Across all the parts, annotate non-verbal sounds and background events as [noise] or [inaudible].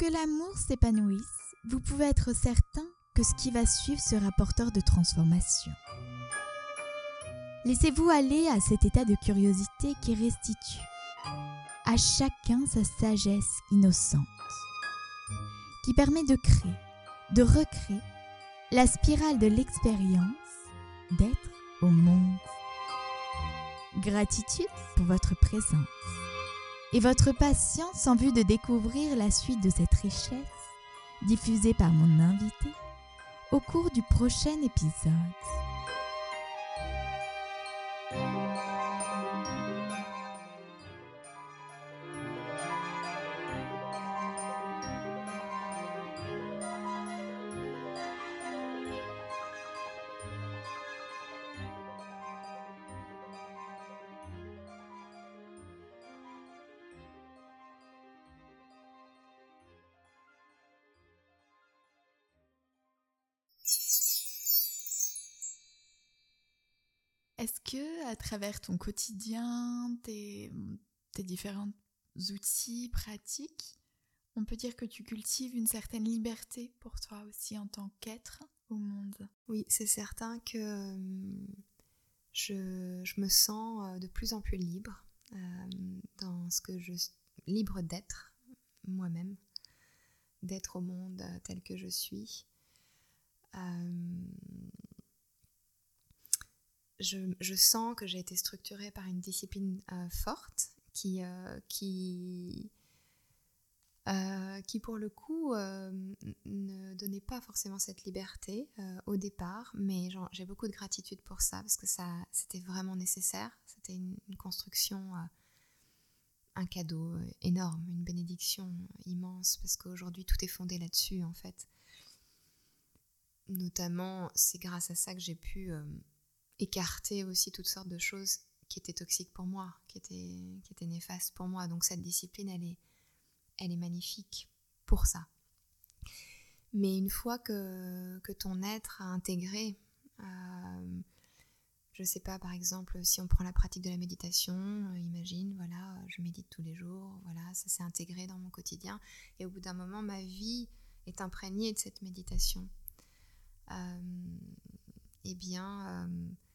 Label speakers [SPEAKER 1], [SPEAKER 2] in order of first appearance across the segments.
[SPEAKER 1] que l'amour s'épanouisse, vous pouvez être certain que ce qui va suivre sera porteur de transformation. Laissez-vous aller à cet état de curiosité qui restitue à chacun sa sagesse innocente, qui permet de créer, de recréer la spirale de l'expérience d'être au monde. Gratitude pour votre présence et votre patience en vue de découvrir la suite de cette richesse diffusée par mon invité au cours du prochain épisode. Est-ce que à travers ton quotidien, tes, différents outils pratiques, on peut dire que tu cultives une certaine liberté pour toi aussi en tant qu'être au monde?
[SPEAKER 2] Oui, c'est certain que euh, je, me sens euh, de plus en plus libre euh, dans ce que je libre d'être moi-même, d'être au monde tel que je suis je, sens que j'ai été structurée par une discipline euh, forte qui, euh, qui, euh, qui, pour le coup, ne donnait pas forcément cette liberté au départ, mais j'ai beaucoup de gratitude pour ça parce que ça, c'était vraiment nécessaire. C'était une, construction, un cadeau énorme, une bénédiction immense parce qu'aujourd'hui tout est fondé là-dessus en fait. Notamment, c'est grâce à ça que j'ai pu écarter aussi toutes sortes de choses qui étaient toxiques pour moi, qui étaient, qui étaient néfastes pour moi. Donc cette discipline, elle est, elle est magnifique pour ça. Mais une fois que, que ton être a intégré, euh, je sais pas, par exemple, si on prend la pratique de la méditation, euh, imagine, voilà, je médite tous les jours, voilà, ça s'est intégré dans mon quotidien. Et au bout d'un moment, ma vie est imprégnée de cette méditation. Euh, eh bien, et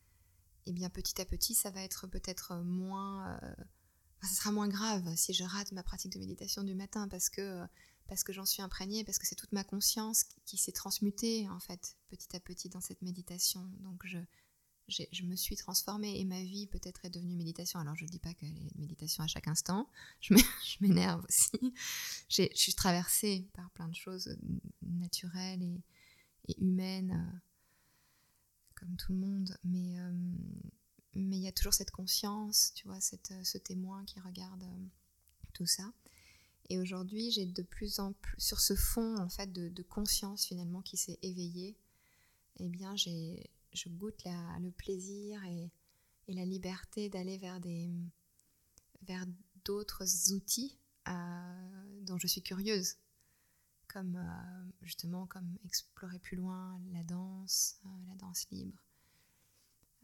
[SPEAKER 2] eh bien petit à petit, ça va être peut-être moins... Euh, ça sera moins grave si je rate ma pratique de méditation du matin parce que, parce que j'en suis imprégnée, parce que c'est toute ma conscience qui, s'est transmutée en fait petit à petit dans cette méditation. Donc je, je me suis transformée et ma vie peut-être est devenue méditation. Alors je ne dis pas qu'elle est méditation à chaque instant, je [laughs] m'énerve aussi. Je suis traversée par plein de choses naturelles et, humaines euh, comme tout le monde, mais euh, mais il y a toujours cette conscience, tu vois, cette, euh, ce témoin qui regarde euh, tout ça. Et aujourd'hui, j'ai de plus en plus, sur ce fond en fait de, conscience finalement qui s'est éveillé, eh bien, j'ai, je goûte la, le plaisir et, et la liberté d'aller vers des, vers d'autres outils dont je suis curieuse comme euh, justement comme explorer plus loin la danse, euh, la danse libre.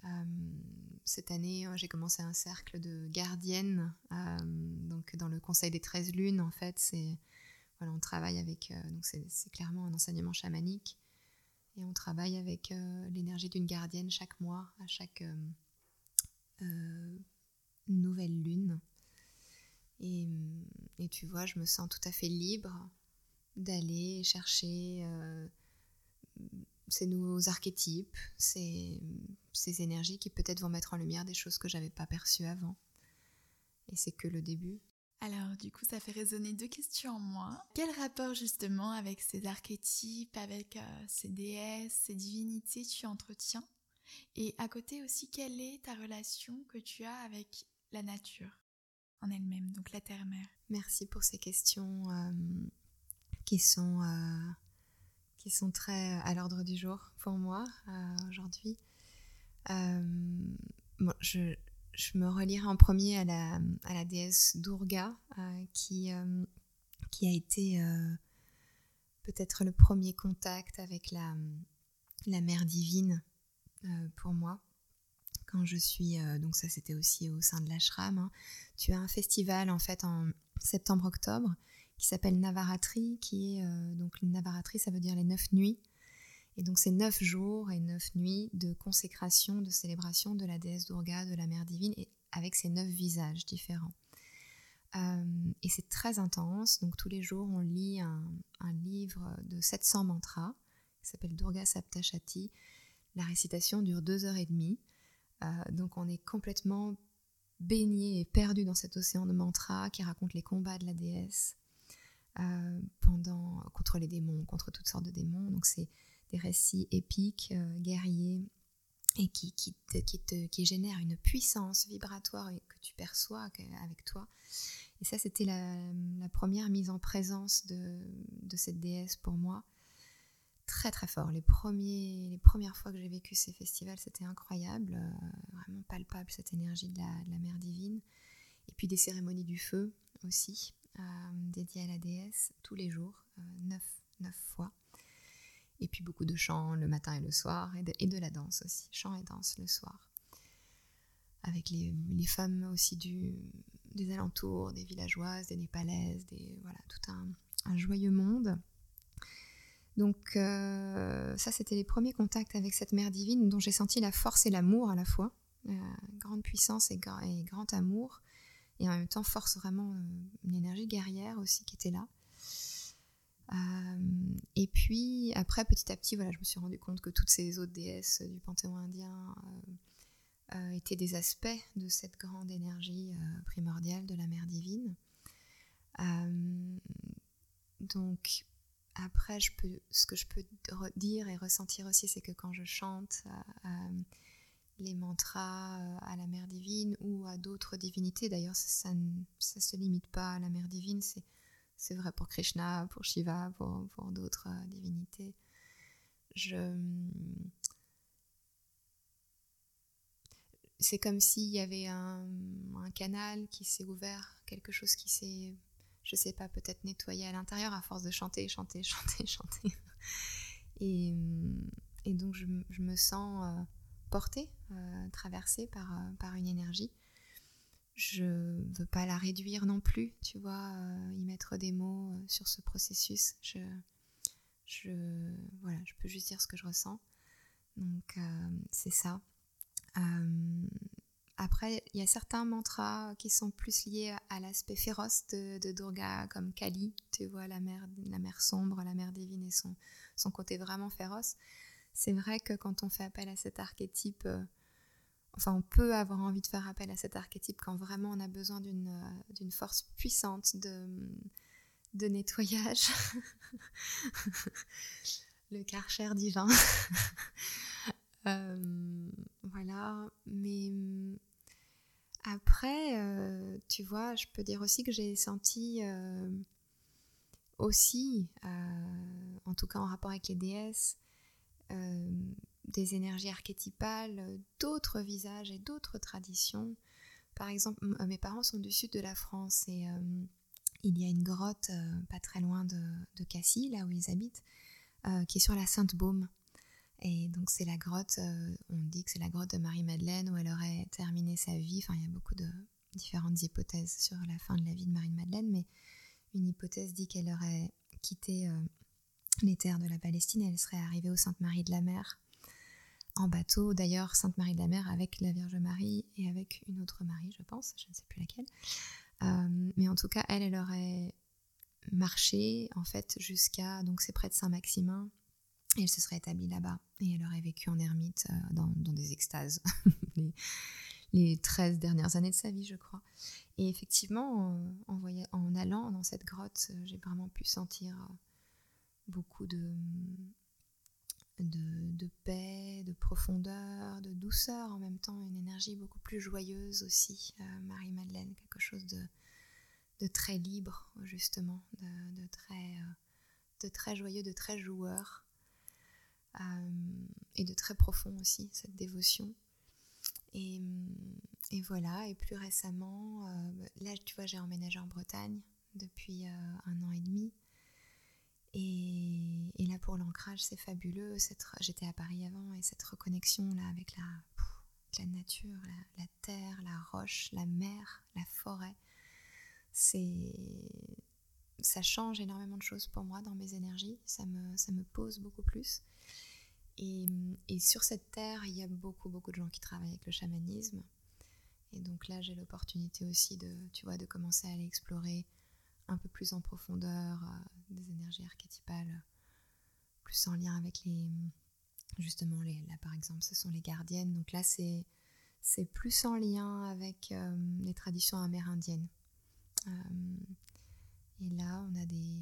[SPEAKER 2] Euh, cette année, j'ai commencé un cercle de gardiennes, donc dans le Conseil des 13 lunes, en fait, c'est voilà, on travaille avec, donc c'est clairement un enseignement chamanique, et on travaille avec l'énergie d'une gardienne chaque mois, à chaque nouvelle lune. Et, et, tu vois, je me sens tout à fait libre d'aller chercher euh, ces nouveaux archétypes, ces, ces énergies qui peut-être vont mettre en lumière des choses que j'avais pas perçues avant. Et c'est que le début.
[SPEAKER 1] Alors du coup, ça fait résonner deux questions en moi. Quel rapport justement avec ces archétypes, avec euh, ces déesses, ces divinités tu entretiens? Et à côté aussi, quelle est ta relation que tu as avec la nature en elle-même, donc la terre-mère?
[SPEAKER 2] Merci pour ces questions. Euh, qui sont, euh, qui sont très à l'ordre du jour pour moi euh, aujourd'hui. Euh, je, je, me relierai en premier à la, à la déesse Durga, qui, qui a été peut-être le premier contact avec la, la mère divine pour moi quand je suis donc ça c'était aussi au sein de l'ashram hein. tu as un festival en fait en septembre octobre qui s'appelle Navaratri, qui est donc Navaratri, ça veut dire les neuf nuits. Et donc c'est neuf jours et neuf nuits de consécration, de célébration de la déesse Durga, de la mère divine, et avec ses neuf visages différents. Euh, et c'est très intense, donc tous les jours on lit un, livre de 700 mantras qui s'appelle Durga Saptashati. La récitation dure deux heures et demie, euh, donc on est complètement baigné et perdu dans cet océan de mantras qui raconte les combats de la déesse euh, pendant, contre les démons, contre toutes sortes de démons. Donc c'est des récits épiques, guerriers, et qui, qui, te, qui, qui génère une puissance vibratoire que tu perçois avec toi. Et ça, c'était la, la, première mise en présence de, de, cette déesse pour moi. Très très fort. Les, premiers, les premières fois que j'ai vécu ces festivals, c'était incroyable. Euh, vraiment palpable cette énergie de la, de la, mère divine. Et puis des cérémonies du feu aussi, euh, dédiées à la déesse, tous les jours, euh, neuf, neuf fois. Et puis beaucoup de chants le matin et le soir, et de, la danse aussi, chant et danse le soir. Avec les, femmes aussi du, des alentours, des villageoises, des népalaises, voilà, tout un, joyeux monde. Donc euh, ça, c'était les premiers contacts avec cette mère divine dont j'ai senti la force et l'amour à la fois, grande puissance et, grand amour, et en même temps force vraiment, euh, une énergie guerrière aussi qui était là. Euh, et puis après, petit à petit, voilà, je me suis rendu compte que toutes ces autres déesses du panthéon indien euh, étaient des aspects de cette grande énergie primordiale de la mère divine. donc après, je peux, ce que je peux dire et ressentir aussi, c'est que quand je chante les mantras à la mère divine ou à d'autres divinités, d'ailleurs ça ne se limite pas à la mère divine, c'est vrai pour Krishna, pour Shiva, pour, d'autres euh, divinités. Je... C'est comme s'il y avait un, canal qui s'est ouvert, quelque chose qui s'est, je sais pas, peut-être nettoyé à l'intérieur à force de chanter, chanter, [laughs] chanter, chanter. Et, et donc je, me sens euh, portée, euh, traversée par, par une énergie je veux pas la réduire non plus, tu vois, euh, y mettre des mots euh, sur ce processus. Je, je, voilà, je peux juste dire ce que je ressens. Donc, euh, c'est ça. après, il y a certains mantras qui sont plus liés à, l'aspect féroce de, Durga, comme Kali, tu vois, la mère, la mère sombre, la mère divine et son, son côté vraiment féroce. C'est vrai que quand on fait appel à cet archétype, enfin on peut avoir envie de faire appel à cet archétype quand vraiment on a besoin d'une euh, force puissante de, nettoyage. [laughs] le karcher divin. [laughs] Euh, voilà, mais après, euh, tu vois, je peux dire aussi que j'ai senti aussi, en tout cas en rapport avec les déesses, des énergies archétypales, d'autres visages et d'autres traditions. Par exemple, euh, mes parents sont du sud de la France et euh, il y a une grotte euh, pas très loin de, de, Cassis, là où ils habitent, qui est sur la Sainte-Baume. Et donc c'est la grotte, on dit que c'est la grotte de Marie-Madeleine où elle aurait terminé sa vie. Enfin, il y a beaucoup de différentes hypothèses sur la fin de la vie de Marie-Madeleine, mais une hypothèse dit qu'elle aurait quitté les terres de la Palestine elle serait arrivée au Sainte-Marie de la Mer en bateau, d'ailleurs Sainte Marie de la Mer avec la Vierge Marie et avec une autre Marie, je pense, je ne sais plus laquelle. Euh, mais en tout cas, elle, elle aurait marché en fait jusqu'à, donc c'est près de Saint-Maximin, et elle se serait établie là-bas. Et elle aurait vécu en ermite euh, dans, des extases [laughs] les, les 13 dernières années de sa vie, je crois. Et effectivement, en, en allant dans cette grotte, j'ai vraiment pu sentir beaucoup de de, paix, de profondeur, de douceur en même temps, une énergie beaucoup plus joyeuse aussi, euh, Marie-Madeleine, quelque chose de, de, très libre justement, de, très, euh, de très joyeux, de très joueur, euh, et de très profond aussi, cette dévotion. Et, et voilà, et plus récemment, là tu vois, j'ai emménagé en Bretagne depuis un an et demi. Et, pour l'ancrage, c'est fabuleux. J'étais à Paris avant et cette reconnexion là avec la, nature, la, terre, la roche, la mer, la forêt, c'est ça change énormément de choses pour moi dans mes énergies, ça me, ça me pose beaucoup plus. Et, et, sur cette terre, il y a beaucoup, beaucoup de gens qui travaillent avec le chamanisme. Et donc là, j'ai l'opportunité aussi de, tu vois, de commencer à aller explorer un peu plus en profondeur euh, des énergies archétypales, plus en lien avec les, justement, les, là par exemple, ce sont les gardiennes. Donc là, c'est, c'est plus en lien avec euh, les traditions amérindiennes. Euh, et là, on a des,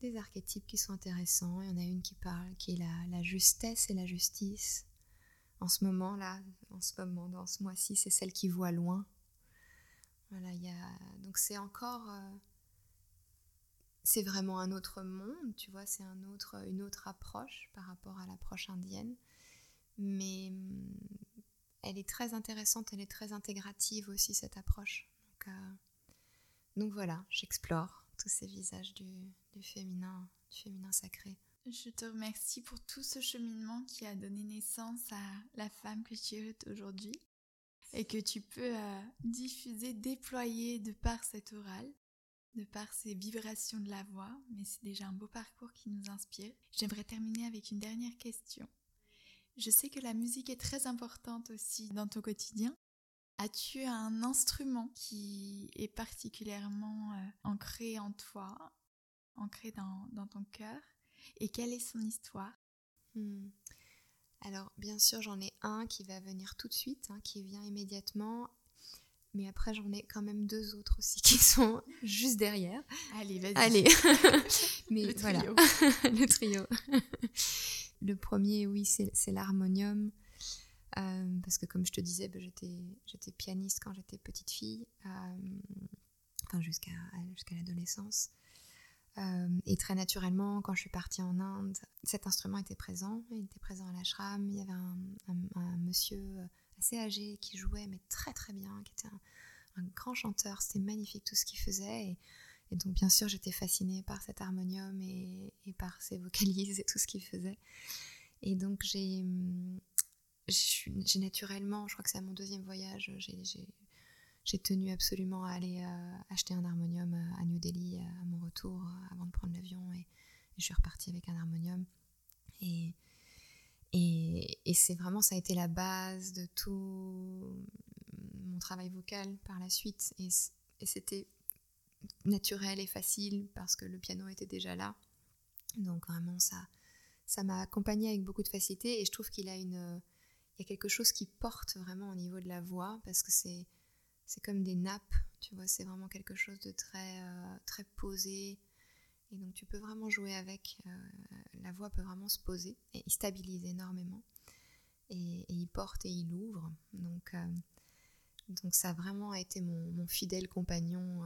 [SPEAKER 2] des archétypes qui sont intéressants. Il y en a une qui parle, qui est la, la justesse et la justice. En ce moment-là, en ce moment, dans ce mois-ci, c'est celle qui voit loin. Voilà, il y a... Donc c'est encore... Euh, c'est vraiment un autre monde, tu vois, c'est un autre, une autre approche par rapport à l'approche indienne. Mais hum, elle est très intéressante, elle est très intégrative aussi, cette approche. Donc, euh, voilà, j'explore tous ces visages du, du, féminin, du féminin sacré.
[SPEAKER 1] Je te remercie pour tout ce cheminement qui a donné naissance à la femme que tu es aujourd'hui et que tu peux euh, diffuser, déployer de par cet oral, de par ces vibrations de la voix, mais c'est déjà un beau parcours qui nous inspire. J'aimerais terminer avec une dernière question. Je sais que la musique est très importante aussi dans ton quotidien. As-tu un instrument qui est particulièrement euh, ancré en toi, ancré dans, ton cœur? Et quelle est son histoire?
[SPEAKER 2] Hmm. Alors, bien sûr, j'en ai un qui va venir tout de suite, hein, qui vient immédiatement. Mais après, j'en ai quand même deux autres aussi [laughs] qui sont juste derrière.
[SPEAKER 1] Allez, vas-y.
[SPEAKER 2] Allez. [laughs] Mais le voilà, [laughs] le trio. le premier, oui, c'est l'harmonium. Euh, parce que comme je te disais, ben, j'étais pianiste quand j'étais petite fille, euh, enfin jusqu'à jusqu'à l'adolescence. Euh, et très naturellement, quand je suis partie en Inde, cet instrument était présent. Il était présent à l'ashram. Il y avait un, monsieur assez âgé qui jouait, mais très très bien, qui était un, grand chanteur. C'était magnifique tout ce qu'il faisait. Et, donc, bien sûr, j'étais fascinée par cet harmonium et, par ses vocalises et tout ce qu'il faisait. Et donc, j'ai naturellement, je crois que c'est à mon deuxième voyage, j'ai tenu absolument à aller euh, acheter un harmonium euh, à New Delhi euh, à mon retour avant de prendre l'avion et, je suis repartie avec un harmonium. Et, c'est vraiment, ça a été la base de tout mon travail vocal par la suite. Et, c'était naturel et facile parce que le piano était déjà là. Donc vraiment, ça ça m'a accompagnée avec beaucoup de facilité et je trouve qu'il a une il y a quelque chose qui porte vraiment au niveau de la voix parce que c'est c'est comme des nappes, tu vois, c'est vraiment quelque chose de très euh, très posé et donc tu peux vraiment jouer avec. Euh, la voix peut vraiment se poser et il stabilise énormément et, il porte et il ouvre. Donc euh, donc ça a vraiment été mon, fidèle compagnon.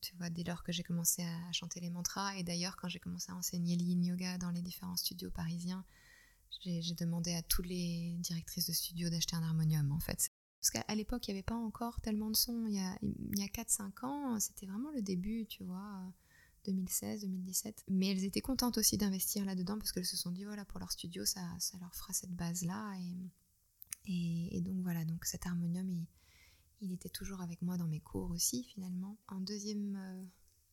[SPEAKER 2] tu vois, dès lors que j'ai commencé à chanter les mantras, et d'ailleurs quand j'ai commencé à enseigner l'yin yoga dans les différents studios parisiens, j'ai demandé à toutes les directrices de studio d'acheter un harmonium en fait. Parce qu'à l'époque, il n'y avait pas encore tellement de sons. Il y a, a 4-5 ans, c'était vraiment le début, tu vois, 2016, 2017. Mais elles étaient contentes aussi d'investir là-dedans parce qu'elles se sont dit, voilà, pour leur studio, ça, ça leur fera cette base-là. Et, et, donc voilà, donc cet harmonium, il, il, était toujours avec moi dans mes cours aussi, finalement. En deuxième euh,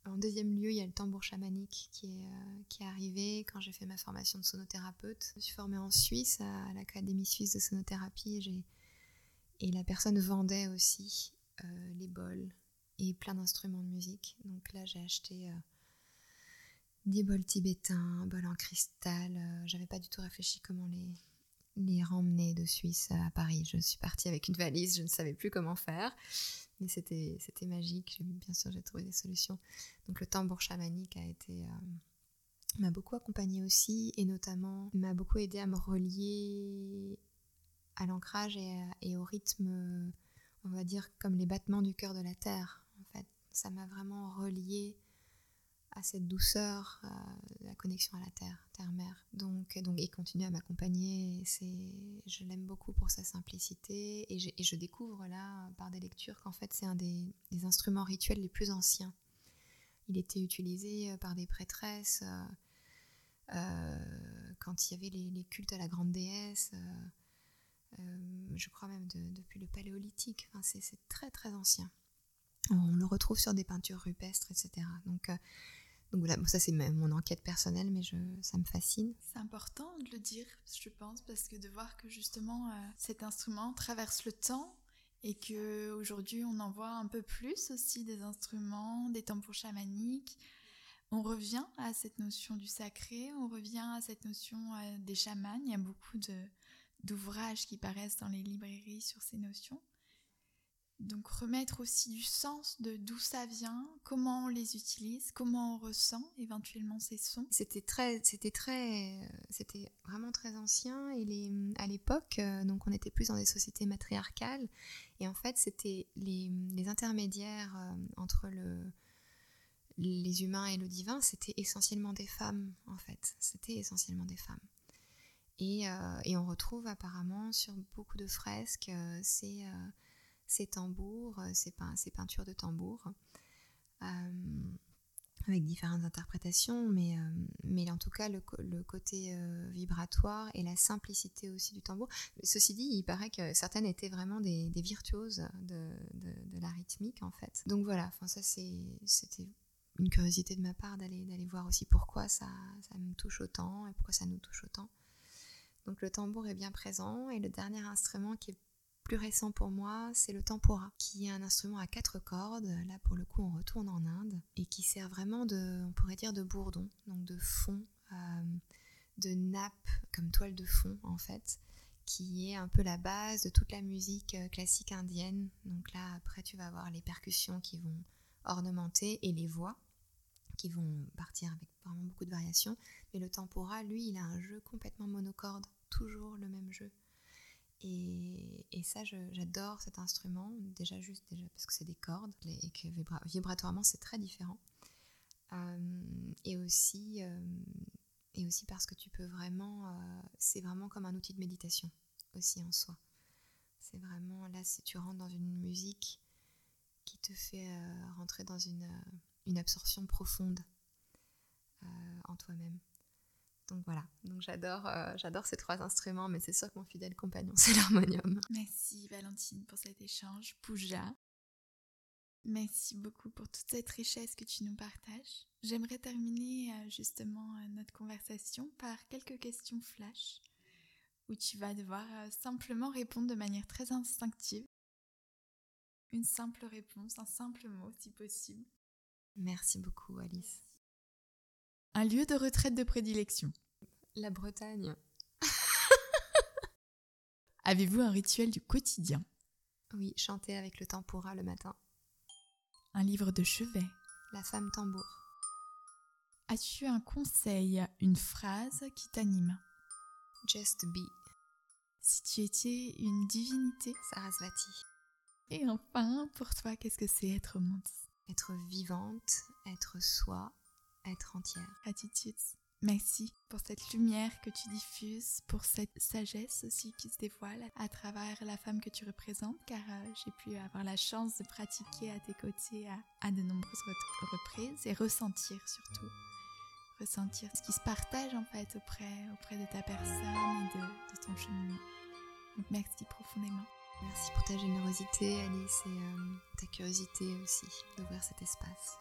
[SPEAKER 2] en deuxième lieu, il y a le tambour chamanique qui est, euh, qui est arrivé quand j'ai fait ma formation de sonothérapeute. Je suis formée en Suisse, à l'Académie suisse de sonothérapie, et, et la personne vendait aussi euh, les bols et plein d'instruments de musique. Donc là, j'ai acheté des bols tibétains, bols en cristal. J'avais pas du tout réfléchi comment les, les ramener de Suisse à Paris. Je suis partie avec une valise, je ne savais plus comment faire mais c'était, magique. Bien sûr, j'ai trouvé des solutions. Donc le tambour chamanique a été... Euh, m'a beaucoup accompagnée aussi et notamment m'a beaucoup aidé à me relier à l'ancrage et, au rythme, on va dire, comme les battements du cœur de la terre. En fait, ça m'a vraiment relié à cette douceur, la connexion à la terre, terre-mère. Donc, donc, il continue à m'accompagner. C'est, je l'aime beaucoup pour sa simplicité et, je découvre là, par des lectures, qu'en fait, c'est un des, instruments rituels les plus anciens. Il était utilisé euh, par des prêtresses euh, euh, quand il y avait les, cultes à la grande déesse. je crois même de, depuis le paléolithique. Enfin, c'est, très très ancien. On le retrouve sur des peintures rupestres, etc. Donc, euh, donc voilà, ça c'est mon enquête personnelle, mais ça me fascine.
[SPEAKER 1] C'est important de le dire, je pense, parce que de voir que justement euh, cet instrument traverse le temps et que aujourd'hui on en voit un peu plus aussi des instruments, des tambours chamaniques. On revient à cette notion du sacré, on revient à cette notion euh, des chamans. Il y a beaucoup d'ouvrages qui paraissent dans les librairies sur ces notions. Donc remettre aussi du sens de d'où ça vient, comment on les utilise, comment on ressent éventuellement ces sons.
[SPEAKER 2] C'était très, c'était très, c'était vraiment très ancien et à l'époque, euh, donc on était plus dans des sociétés matriarcales et en fait c'était les, intermédiaires euh, entre le les humains et le divin, c'était essentiellement des femmes en fait, c'était essentiellement des femmes. Et, euh, et, on retrouve apparemment sur beaucoup de fresques ces ces tambours, euh, ces, peintures de tambours, euh, avec différentes interprétations, mais, euh, mais en tout cas le, côté vibratoire et la simplicité aussi du tambour. Ceci dit, il paraît que certaines étaient vraiment des, virtuoses de, la rythmique en fait. Donc voilà, ça c'était une curiosité de ma part d'aller d'aller voir aussi pourquoi ça, ça me touche autant et pourquoi ça nous touche autant. Donc le tambour est bien présent et le dernier instrument qui est plus récent pour moi, c'est le tempura, qui est un instrument à quatre cordes. Là, pour le coup, on retourne en Inde et qui sert vraiment de, on pourrait dire, de bourdon, donc de fond, euh, de nappe comme toile de fond en fait, qui est un peu la base de toute la musique euh, classique indienne. Donc là, après, tu vas avoir les percussions qui vont ornementer et les voix qui vont partir avec vraiment beaucoup de variations. Mais le tempura, lui, il a un jeu complètement monocorde, toujours le même jeu. Et, ça, j'adore cet instrument, déjà juste déjà parce que c'est des cordes et que vibratoirement c'est très différent. Euh, et, aussi, euh, et aussi parce que tu peux vraiment, euh, c'est vraiment comme un outil de méditation aussi en soi. C'est vraiment là, si tu rentres dans une musique qui te fait rentrer dans une, une absorption profonde en toi-même. Donc voilà, donc j'adore, euh, j'adore ces trois instruments, mais c'est sûr que mon fidèle compagnon, [laughs] c'est l'harmonium.
[SPEAKER 1] Merci Valentine pour cet échange. Pouja. Merci beaucoup pour toute cette richesse que tu nous partages. J'aimerais terminer euh, justement euh, notre conversation par quelques questions flash, où tu vas devoir simplement répondre de manière très instinctive. Une simple réponse, un simple mot si possible.
[SPEAKER 2] Merci beaucoup Alice.
[SPEAKER 1] Un lieu de retraite de prédilection.
[SPEAKER 2] La Bretagne. [laughs]
[SPEAKER 1] Avez-vous un rituel du quotidien?
[SPEAKER 2] Oui, chanter avec le tempura le matin.
[SPEAKER 1] Un livre de chevet?
[SPEAKER 2] La femme tambour.
[SPEAKER 1] As-tu un conseil, une phrase qui t'anime?
[SPEAKER 2] Just be.
[SPEAKER 1] Si tu étais une divinité?
[SPEAKER 2] Sarasvati.
[SPEAKER 1] Et enfin, pour toi, qu'est-ce que c'est être monde?
[SPEAKER 2] Être vivante, être soi, être entière.
[SPEAKER 1] Attitude. Merci pour cette lumière que tu diffuses, pour cette sagesse aussi qui se dévoile à travers la femme que tu représentes, car euh, j'ai pu avoir la chance de pratiquer à tes côtés à, de nombreuses reprises et ressentir surtout, ressentir ce qui se partage en fait auprès, auprès de ta personne et de, ton cheminement. Donc merci profondément.
[SPEAKER 2] Merci pour ta générosité Alice et euh, ta curiosité aussi d'ouvrir cet espace.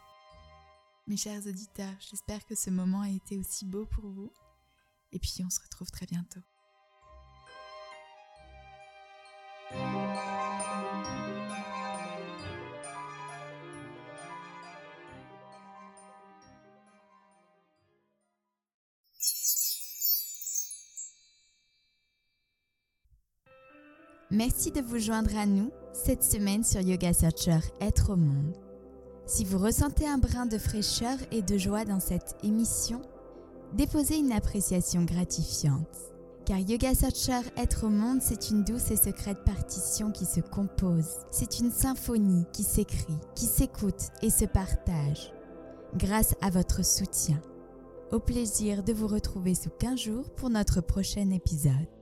[SPEAKER 1] Mes chers auditeurs, j'espère que ce moment a été aussi beau pour vous. Et puis on se retrouve très bientôt. Merci de vous joindre à nous cette semaine sur Yoga Searcher Être au monde. Si vous ressentez un brin de fraîcheur et de joie dans cette émission, déposez une appréciation gratifiante. Car Yoga Searcher Être au monde, c'est une douce et secrète partition qui se compose. C'est une symphonie qui s'écrit, qui s'écoute et se partage. Grâce à votre soutien. Au plaisir de vous retrouver sous 15 jours pour notre prochain épisode.